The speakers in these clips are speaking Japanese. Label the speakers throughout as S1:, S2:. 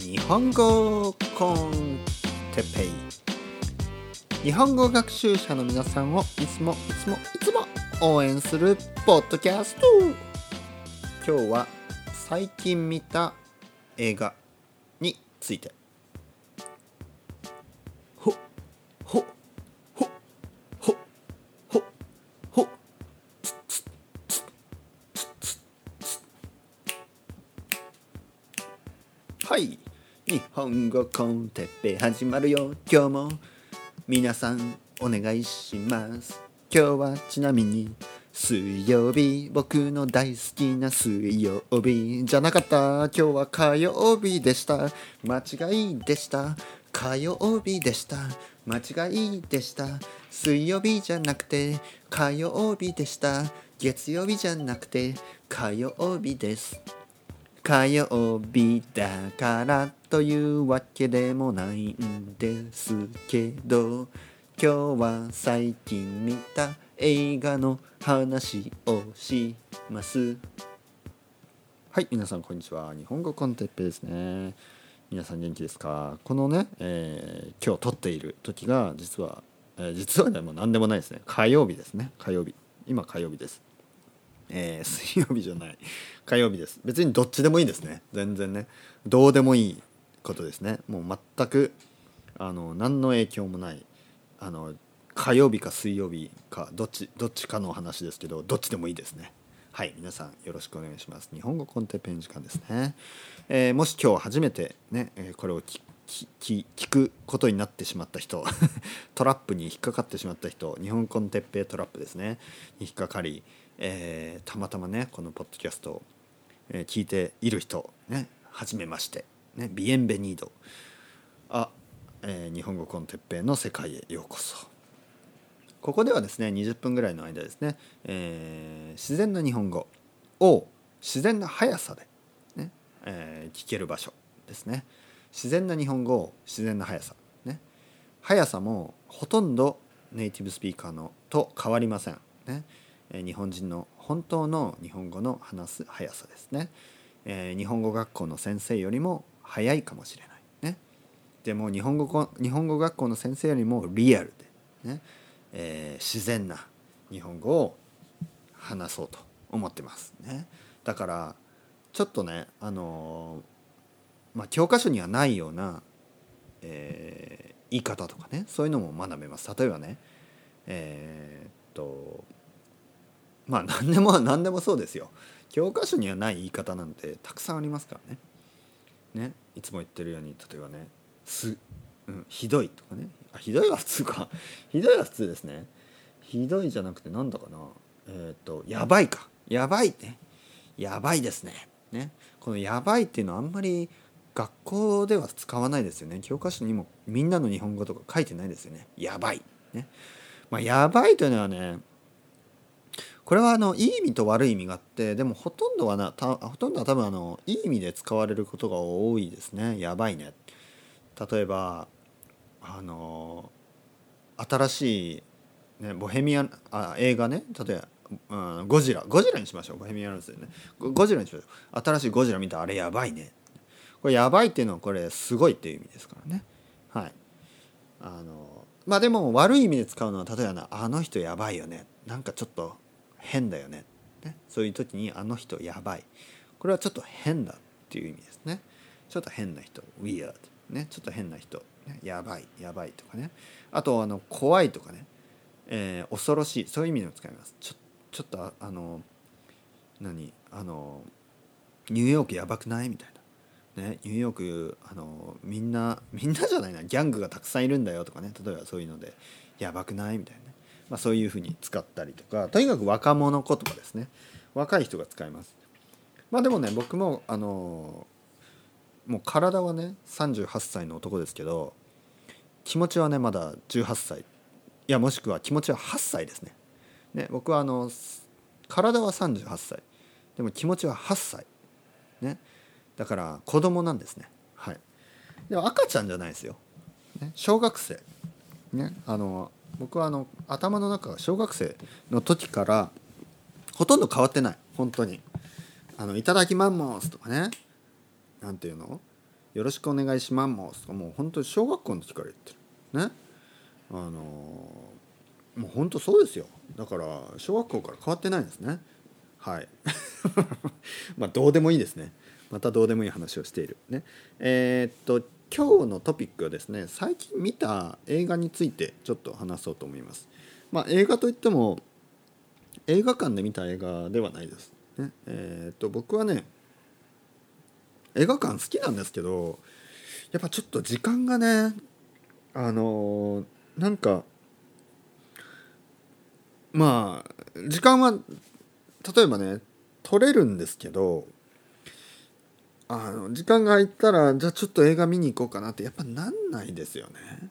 S1: 日本語コンテペイ。日本語学習者の皆さんをいつもいつもいつも応援するポッドキャスト。今日は最近見た映画について。日本語コンテッペ始まるよ。今日も皆さんお願いします。今日はちなみに水曜日僕の大好きな水曜日じゃなかった。今日は火曜日でした。間違いでした。火曜日でした。間違いでした。水曜日じゃなくて火曜日でした。月曜日じゃなくて火曜日です。火曜日だからというわけでもないんですけど今日は最近見た映画の話をしますはい皆さんこんにちは。日本語コンテッペですね。皆さん元気ですか？このね、えー今日撮っている時が実は、えー実はねもう何でもないですね。火曜日ですね。火曜日。今火曜日です。えー 水曜日じゃない。火曜日です。別にどっちでもいいですね。全然ね。どうでもいいことですね。もう全くあの何の影響もない。あの火曜日か水曜日かどっちどっちかの話ですけどどっちでもいいですね。はい皆さんよろしくお願いします。日本語コンテペン時間ですね、えーもし今日初めてね、えこれを聞聞聞聞くことになってしまった人 トラップに引っかかってしまった人日本語 con Teppei トラップですね。に引っかかり、えーたまたまねこのポッドキャストを、聞いている人ね初めましてね bienvenido。あ、えー日本語 con Teppei の世界へようこそ。ここではですね20分ぐらいの間ですね、えー自然な日本語を自然な速さで、ねえー聞ける場所ですね。自然な日本語を自然な速さね。速さもほとんどネイティブスピーカーのと変わりません、ね。日本人の本当の日本語の話す速さですね、えー日本語学校の先生よりも速いかもしれないね。でも日本語日本語学校の先生よりもリアルで、ね。えー自然な日本語を話そうと思ってますね。だからちょっとねあのーまあ、教科書にはないような、え言い方とかねそういうのも学べます。例えばねえっとまあ何でも何でもそうですよ。教科書にはない言い方なんてたくさんありますからね。ねいつも言ってるように例えばね「す」うん「ひどい」とかね。あひどいは普通か。ひどいは普通ですね。ひどいじゃなくてなんだかな。えーっとやばいか。やばいねやばいですね。ね。このやばいっていうのはあんまり学校では使わないですよね。教科書にもみんなの日本語とか書いてないですよね。やばい。ね。まあやばいというのはねこれはあのいい意味と悪い意味があってでもほとんどはなたほとんどは多分あのいい意味で使われることが多いですね。やばいね。例えばあの新しい、ね、ボヘミアンあ映画ね。例えば、うん、ゴジラ。ゴジラにしましょう。ボヘミアンですよね。ゴジラにしましょう。新しいゴジラ見たあれやばいね。これやばいっていうのはこれすごいっていう意味ですからね。はい。あのまあでも悪い意味で使うのは例えばなあの人やばいよね。なんかちょっと変だよね。ね。そういう時にあの人やばい。これはちょっと変だっていう意味ですね。ちょっと変な人。weird ね。ちょっと変な人、ね、やばい。やばいとかね。あとあの怖いとかね、えー恐ろしい。そういう意味でも使います。ちょちょっとあの何？あのニューヨークやばくない？みたいな。ね、ニューヨークあのみんなみんなじゃないな。ギャングがたくさんいるんだよとかね。例えばそういうのでやばくない？みたいな、まあ、そういうふうに使ったりとかとにかく若者言葉ですね。若い人が使います。まあでもね僕もあのもう体はね38歳の男ですけど気持ちはねまだ18歳。いやもしくは気持ちは8歳ですね。ね僕はあの体は38歳。でも気持ちは8歳。ね。だから子供なんですね。はい。でも赤ちゃんじゃないですよ、ね、小学生。ね。あの僕はあの頭の中が小学生の時からほとんど変わってない本当に。あのいただきマンモスとかね。なんていうの？よろしくお願いしますとか。もう本当に小学校の時から言ってる。ね。あのもう本当そうですよ。だから小学校から変わってないんですね。はい。まあどうでもいいですね。またどうでもいい話をしている。ね。えー、っと今日のトピックはですね最近見た映画についてちょっと話そうと思います。まあ映画といっても映画館で見た映画ではないです。ね。えー、っと僕はね映画館好きなんですけどやっぱちょっと時間がねあのー、なんかまあ時間は例えばね取れるんですけどあの時間が空いたらじゃあちょっと映画見に行こうかなってやっぱなんないですよね。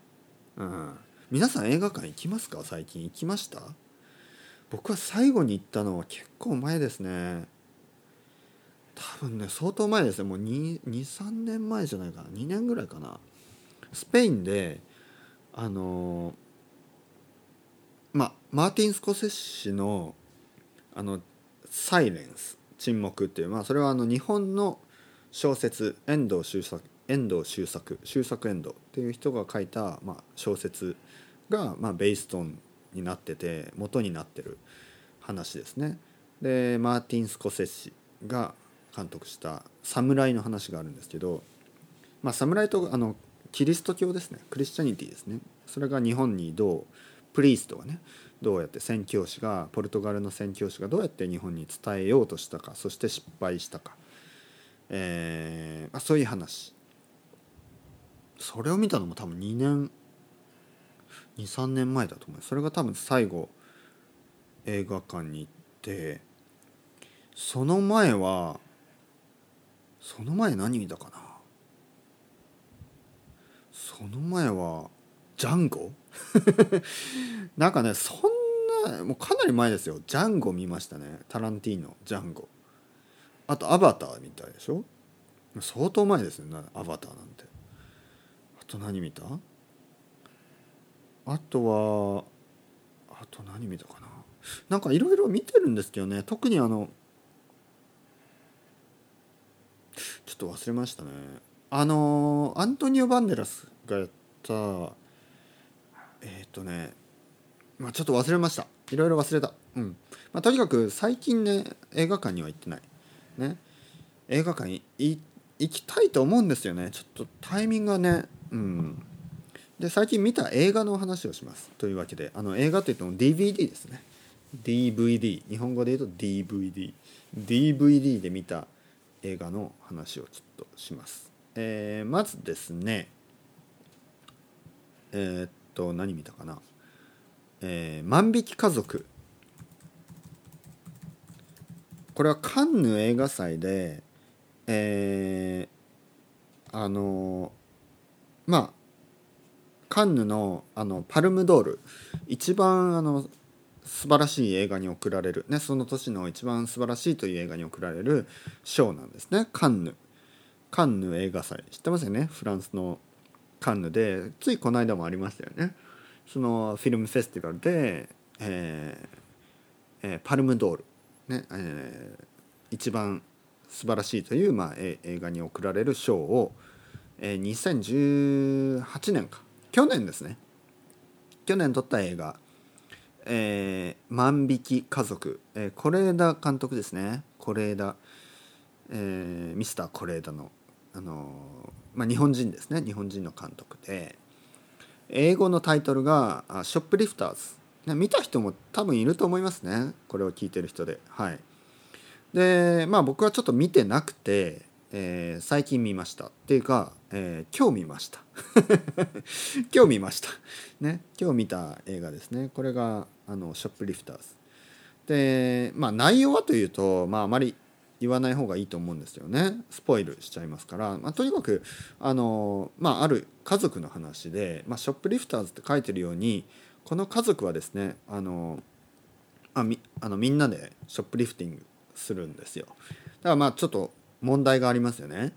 S1: うん、皆さん映画館行きますか？最近行きました？僕は最後に行ったのは結構前ですね。多分ね相当前ですね。もう23年前じゃないかな。2年ぐらいかな。スペインであのまあマーティン・スコセッシのあの「サイレンス」沈黙っていう、まあ、それはあの日本の小説遠藤周作遠藤周作周作遠藤っていう人が書いた、まあ、小説が、まあ、ベイストンになってて元になってる話ですね。でマーティン・スコセッシが監督した「侍」の話があるんですけど、まあ、侍とあのキリスト教ですね。クリスチャニティですね。それが日本にどうプリーストがねどうやって宣教師がポルトガルの宣教師がどうやって日本に伝えようとしたかそして失敗したか。えーまあ、そういう話。それを見たのも多分2年23年前だと思う。それが多分最後映画館に行ってその前はその前何見たかな。その前はジャンゴ？なんかねそんなもうかなり前ですよ。ジャンゴ見ましたね。タランティーノジャンゴ。あとアバターみたいでしょ？相当前ですねアバターなんて。あと何見た？あとはあと何見たかな？なんかいろいろ見てるんですけどね。特にあのちょっと忘れましたね。あのアントニオ・バンデラスがやったえっ、ー、とねまあちょっと忘れました。いろいろ忘れた。うん。まあとにかく最近ね映画館には行ってない。ね映画館行きたいと思うんですよね。ちょっとタイミングがねうん。で最近見た映画の話をします。というわけであの映画といっても DVD ですね。DVD 日本語で言うと DVD DVD で見た映画の話をちょっとします、えー、まずですねえー、っと何見たかな、えー、万引き家族。これはカンヌ映画祭でえー、あのまあカンヌのあのパルムドール一番あの素晴らしい映画に贈られる、ね、その年の一番素晴らしいという映画に贈られる賞なんですねカンヌ。カンヌ映画祭。知ってますよね？フランスのカンヌで。ついこの間もありましたよね。そのフィルムフェスティバルで、えーえー、パルムドール。ねえー、一番素晴らしいという、まあ、映画に贈られる賞を、えー、2018年か。去年ですね。去年撮った映画「えー、万引き家族」えー、是枝監督ですね。是枝、えー、ミスター是枝の、あのまあ、日本人ですね。日本人の監督で。英語のタイトルが「ショップリフターズ」見た人も多分いると思いますね。これを聞いてる人で。はい。でまあ僕はちょっと見てなくて、えー、最近見ました。っていうか、えー、今日見ました。今日見ました。ね。今日見た映画ですね。これがあのショップリフターズ。でまあ内容はというとまああまり言わない方がいいと思うんですよね。スポイルしちゃいますから、まあ、とにかくあの、まあ、ある家族の話で、まあ、ショップリフターズって書いてるようにこの家族はですねあのあみあのみんなでショップリフティングするんですよ。だからまあちょっと問題がありますよね。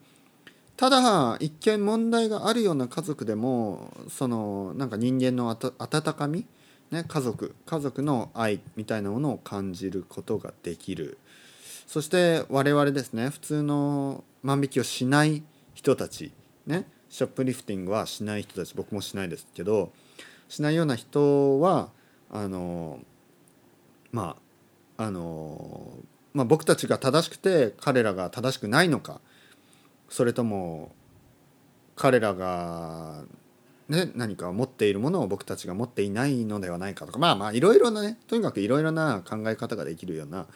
S1: ただ一見問題があるような家族でもそのなんか人間の温かみ、ね、家族家族の愛みたいなものを感じることができる。そして我々ですね普通の万引きをしない人たちねショップリフティングはしない人たち僕もしないですけどしないような人はあのまああの、まあ、僕たちが正しくて彼らが正しくないのかそれとも彼らが、ね、何か持っているものを僕たちが持っていないのではないかとかまあまあいろいろなねとにかくいろいろな考え方ができるような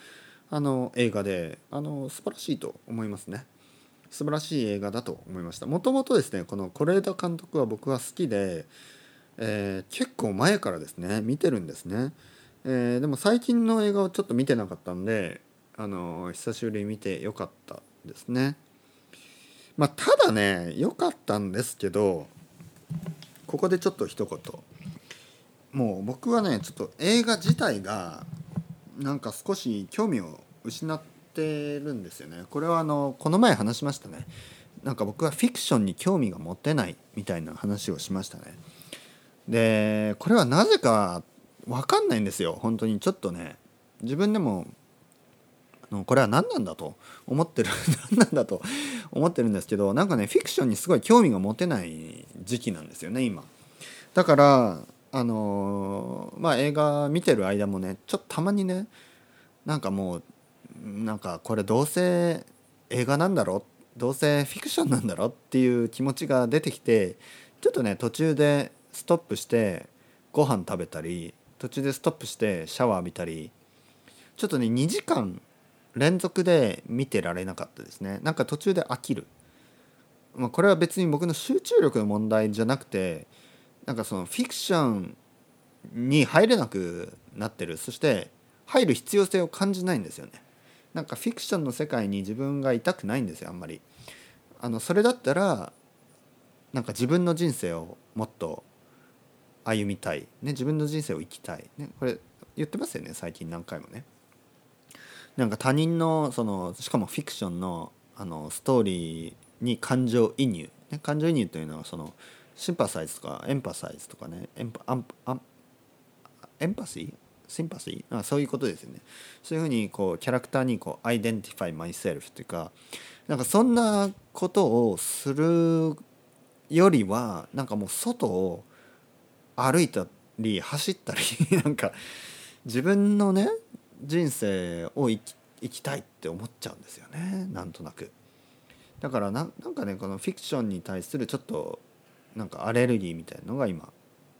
S1: あの映画であの素晴らしいと思いますね。素晴らしい映画だと思いましたもともとですねこの是枝監督は僕は好きで、えー、結構前からですね見てるんですね、えー、でも最近の映画をちょっと見てなかったんであの久しぶりに見てよかったですね。まあただね良かったんですけどここでちょっと一言。もう僕はねちょっと映画自体がなんか少し興味を失ってるんですよね。これはあのこの前話しましたね。なんか僕はフィクションに興味が持てないみたいな話をしましたね。でこれはなぜか分かんないんですよ。本当にちょっとね。自分でもこれは何なんだと。思ってる 何なんだと。思ってるんですけどなんかねフィクションにすごい興味が持てない時期なんですよね今。だからあの、まあ映画見てる間もねちょっとたまにねなんかもうなんかこれどうせ映画なんだろどうせフィクションなんだろっていう気持ちが出てきてちょっとね途中でストップしてご飯食べたり途中でストップしてシャワー浴びたりちょっとね2時間連続で見てられなかったですね。なんか途中で飽きる、まあ、これは別に僕の集中力の問題じゃなくてなんかそのフィクションに入れなくなってる。そして入る必要性を感じないんですよね。なんかフィクションの世界に自分がいたくないんですよあんまり。あのそれだったらなんか自分の人生をもっと歩みたい、ね、自分の人生を生きたい、ね、これ言ってますよね最近何回もね。なんか他人のそのしかもフィクションのあのストーリーに感情移入、ね、感情移入というのはそのsympathize とか empathize とかね。 empa アンアン empathy？sympathy？あそういうことですよね。そういうふうにこうキャラクターにこう identify myself というかなんかそんなことをするよりはなんかもう外を歩いたり走ったり なんか自分のね人生を生き生きたいって思っちゃうんですよねなんとなく。だからなんかねこのフィクションに対するちょっとなんかアレルギーみたいなのが今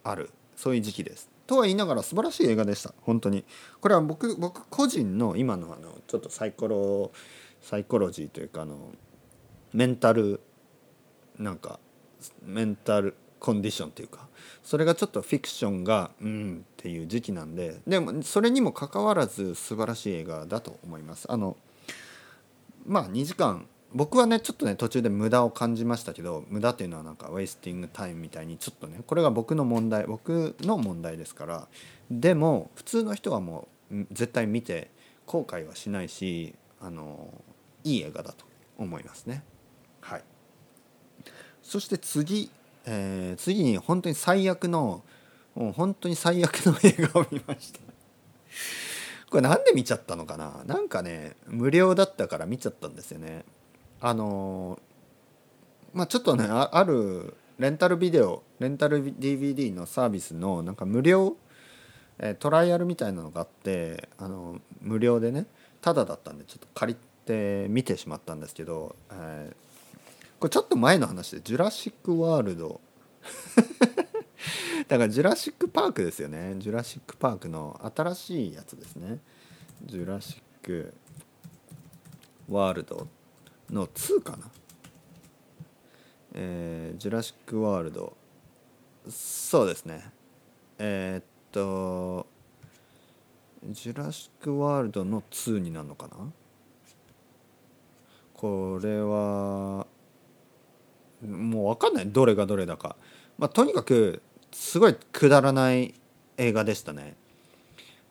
S1: あるそういう時期です。とは言いながら素晴らしい映画でした本当にこれは僕僕個人の今のあのちょっとサイコロサイコロジーというかあのメンタルなんかメンタルコンディションというかそれがちょっとフィクションがうんっていう時期なんででもそれにもかかわらず素晴らしい映画だと思います。あのまあ2時間僕はねちょっとね途中で無駄を感じましたけど無駄っていうのはなんかウェイスティングタイムみたいにちょっとねこれが僕の問題僕の問題ですからでも普通の人はもう絶対見て後悔はしないしあのいい映画だと思いますね。はい。そして次、えー、次に本当に最悪のもう本当に最悪の映画を見ました。これなんで見ちゃったのかな？なんかね無料だったから見ちゃったんですよね。あのまあちょっとねあるレンタルビデオレンタル DVD のサービスのなんか無料、え、トライアルみたいなのがあってあの無料でねタダだったんでちょっと借りて見てしまったんですけど、え、これちょっと前の話で「ジュラシック・ワールド」だからジュラシック・パークですよね。ジュラシック・パークの新しいやつですね。ジュラシック・ワールドの2かな。えー、ジュラシック・ワールドそうですね。えー、っとジュラシック・ワールドの2になるのかな？これはもう分かんない。どれがどれだか、まあ、とにかくすごいくだらない映画でしたね。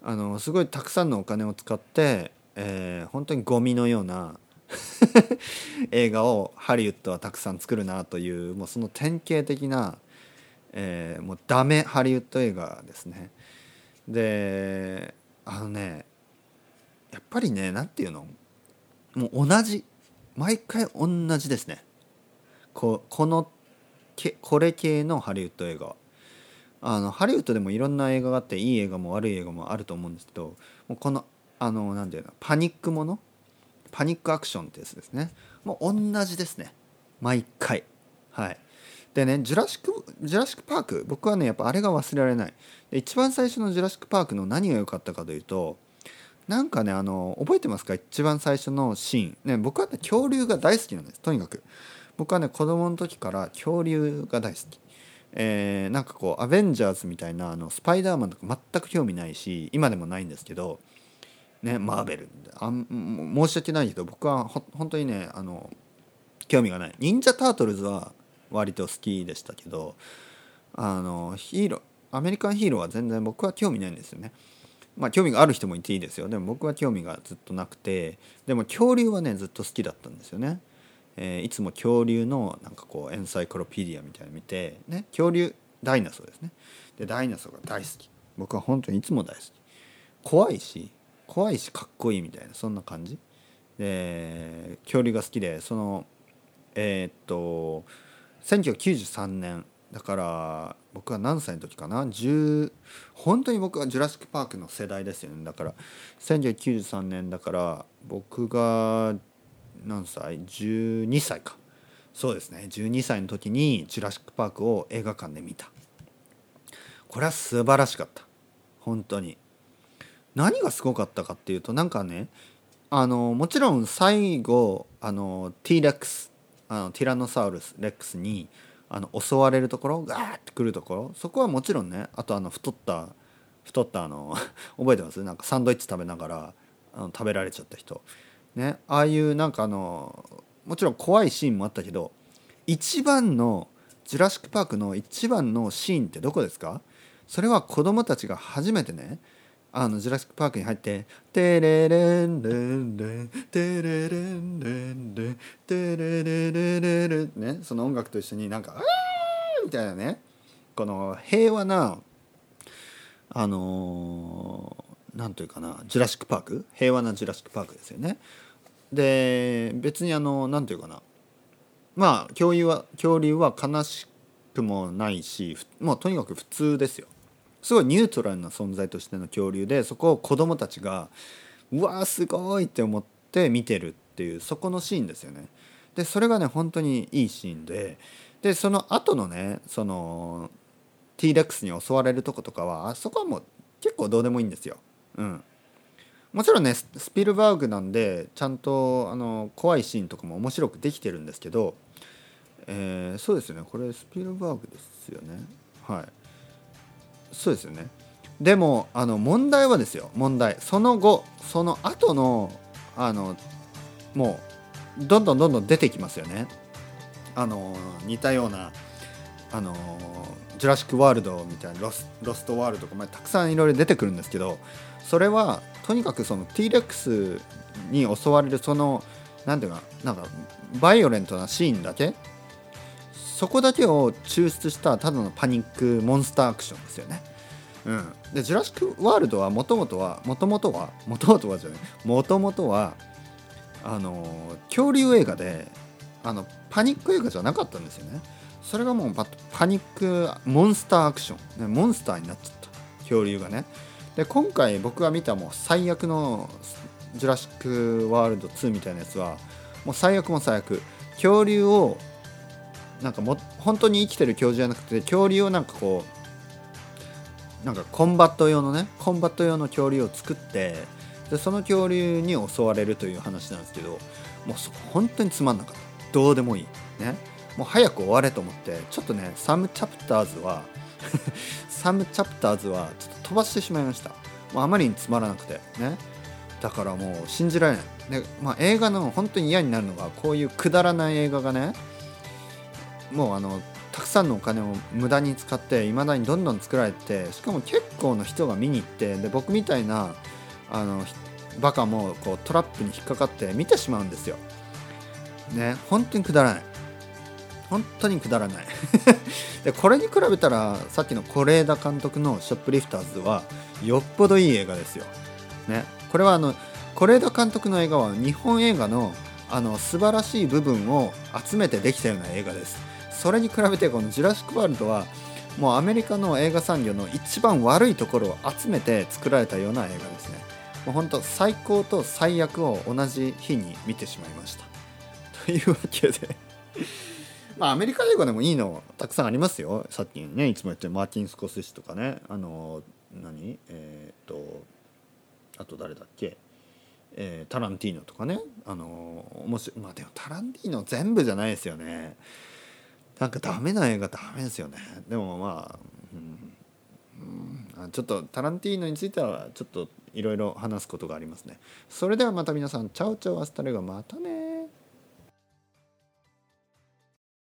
S1: あのすごいたくさんのお金を使って、えー、本当にゴミのような 映画をハリウッドはたくさん作るなというもうその典型的な、えー、もうダメハリウッド映画ですね。であのねやっぱりね何て言うの？もう同じ。毎回同じですね。ここのけこれ系のハリウッド映画。あのハリウッドでもいろんな映画があっていい映画も悪い映画もあると思うんですけどもうこのあのなんていうのパニックもの？パニックアクションってやつですね。もう同じですね。毎回。はい。でねジュラシックジュラシック・パーク僕はねやっぱあれが忘れられない。で一番最初のジュラシック・パークの何が良かったかというとなんかねあの覚えてますか？一番最初のシーン。ね僕はね恐竜が大好きなんです。とにかく。僕はね子供の時から恐竜が大好きえー、なんかこうアベンジャーズみたいなあのスパイダーマンとか全く興味ないし今でもないんですけどねマーベルあ申し訳ないけど僕はほ本当にねあの興味がない忍者タートルズは割と好きでしたけどあのヒーローアメリカンヒーローは全然僕は興味ないんですよね。まあ興味がある人もいていいですよでも僕は興味がずっとなくてでも恐竜はねずっと好きだったんですよね。えー、いつも恐竜のなんかこうエンサイクロピディアみたいなの見て、ね、恐竜ダイナソーですね。でダイナソーが大好き。僕は本当にいつも大好き。怖いし怖いしかっこいいみたいなそんな感じ。で恐竜が好きでそのえー、っと1993年だから僕は何歳の時かな？10本当に僕はジュラシック・パークの世代ですよね。だから1993年だから僕が何歳？12歳か。そうですね。12歳の時に「ジュラシック・パーク」を映画館で見た。これは素晴らしかった。本当に。何がすごかったかっていうとなんかねあのもちろん最後あの T レックスあのティラノサウルスレックスにあの襲われるところガーってくるところそこはもちろんねあとあの太った太ったあの 覚えてます？なんかサンドイッチ食べながらあの食べられちゃった人。ねああいうなんかあのもちろん怖いシーンもあったけど一番のジュラシック・パークの一番のシーンってどこですか？それは子供たちが初めてねあのジュラシック・パークに入って「テレレンレンレンテレレンレンレンテレレレレレ」ねその音楽と一緒になんか「あー!」みたいなねこの平和なあのなんというかなジュラシック・パーク平和なジュラシック・パークですよね。で別にあの何て言うかな。まあ恐竜は恐竜は悲しくもないしもうとにかく普通ですよ。すごいニュートラルな存在としての恐竜でそこを子供たちがうわーすごいって思って見てるっていうそこのシーンですよね。でそれがね本当にいいシーンででその後のねその T レックスに襲われるとことかはあそこはもう結構どうでもいいんですよ。うん。もちろんねスピルバーグなんでちゃんとあの怖いシーンとかも面白くできてるんですけど、えー、そうですよね。これスピルバーグですよね。はい。そうですよね。でもあの問題はですよ。問題。その後その後のあのもうどんどんどんどん出てきますよね。あの似たようなあのジュラシック・ワールドみたいなロスロストワールドとか、まあ、たくさんいろいろ出てくるんですけどそれはとにかくその T レックスに襲われるその何ていうかなんかバイオレントなシーンだけそこだけを抽出したただのパニックモンスターアクションですよね。うん、でジュラシック・ワールドはもともとはもともとはもともとはじゃないもともとはあの恐竜映画であのパニック映画じゃなかったんですよね。それがもうパニックモンスターアクション、ね、モンスターになっちゃった。恐竜がね。で今回僕が見たもう最悪の「ジュラシック・ワールド2」みたいなやつはもう最悪も最悪。恐竜をなんかも本当に生きてる恐竜じゃなくて恐竜をなんかこうなんかコンバット用のねコンバット用の恐竜を作ってでその恐竜に襲われるという話なんですけどもう本当につまんなかった。どうでもいい。ね。もう早く終われと思ってちょっとねサムチャプターズは サムチャプターズはちょっと飛ばしてしまいましたもうあまりにつまらなくてねだからもう信じられないで、まあ、映画の本当に嫌になるのがこういうくだらない映画がねもうあのたくさんのお金を無駄に使っていまだにどんどん作られてしかも結構の人が見に行ってで僕みたいなあのバカもこうトラップに引っかかって見てしまうんですよ。ね本当にくだらない。本当にくだらない。でこれに比べたらさっきの是枝監督の「ショップリフターズ」はよっぽどいい映画ですよ。ね、これはあの是枝監督の映画は日本映画のあの素晴らしい部分を集めてできたような映画です。それに比べてこの「ジュラシック・ワールド」はもうアメリカの映画産業の一番悪いところを集めて作られたような映画ですね。もう本当最高と最悪を同じ日に見てしまいました。というわけでまあアメリカ映画でもいいのたくさんありますよ。さっきねいつも言ってるマーティン・スコセッシとかね。あの何？えー、っとあと誰だっけ？えー、タランティーノとかね。あの面白い。まあでもタランティーノ全部じゃないですよね。なんかダメな映画ダメですよね。でもまあ、うん。うん、ちょっとタランティーノについてはちょっといろいろ話すことがありますね。それではまた皆さん chao chao hasta luego またね。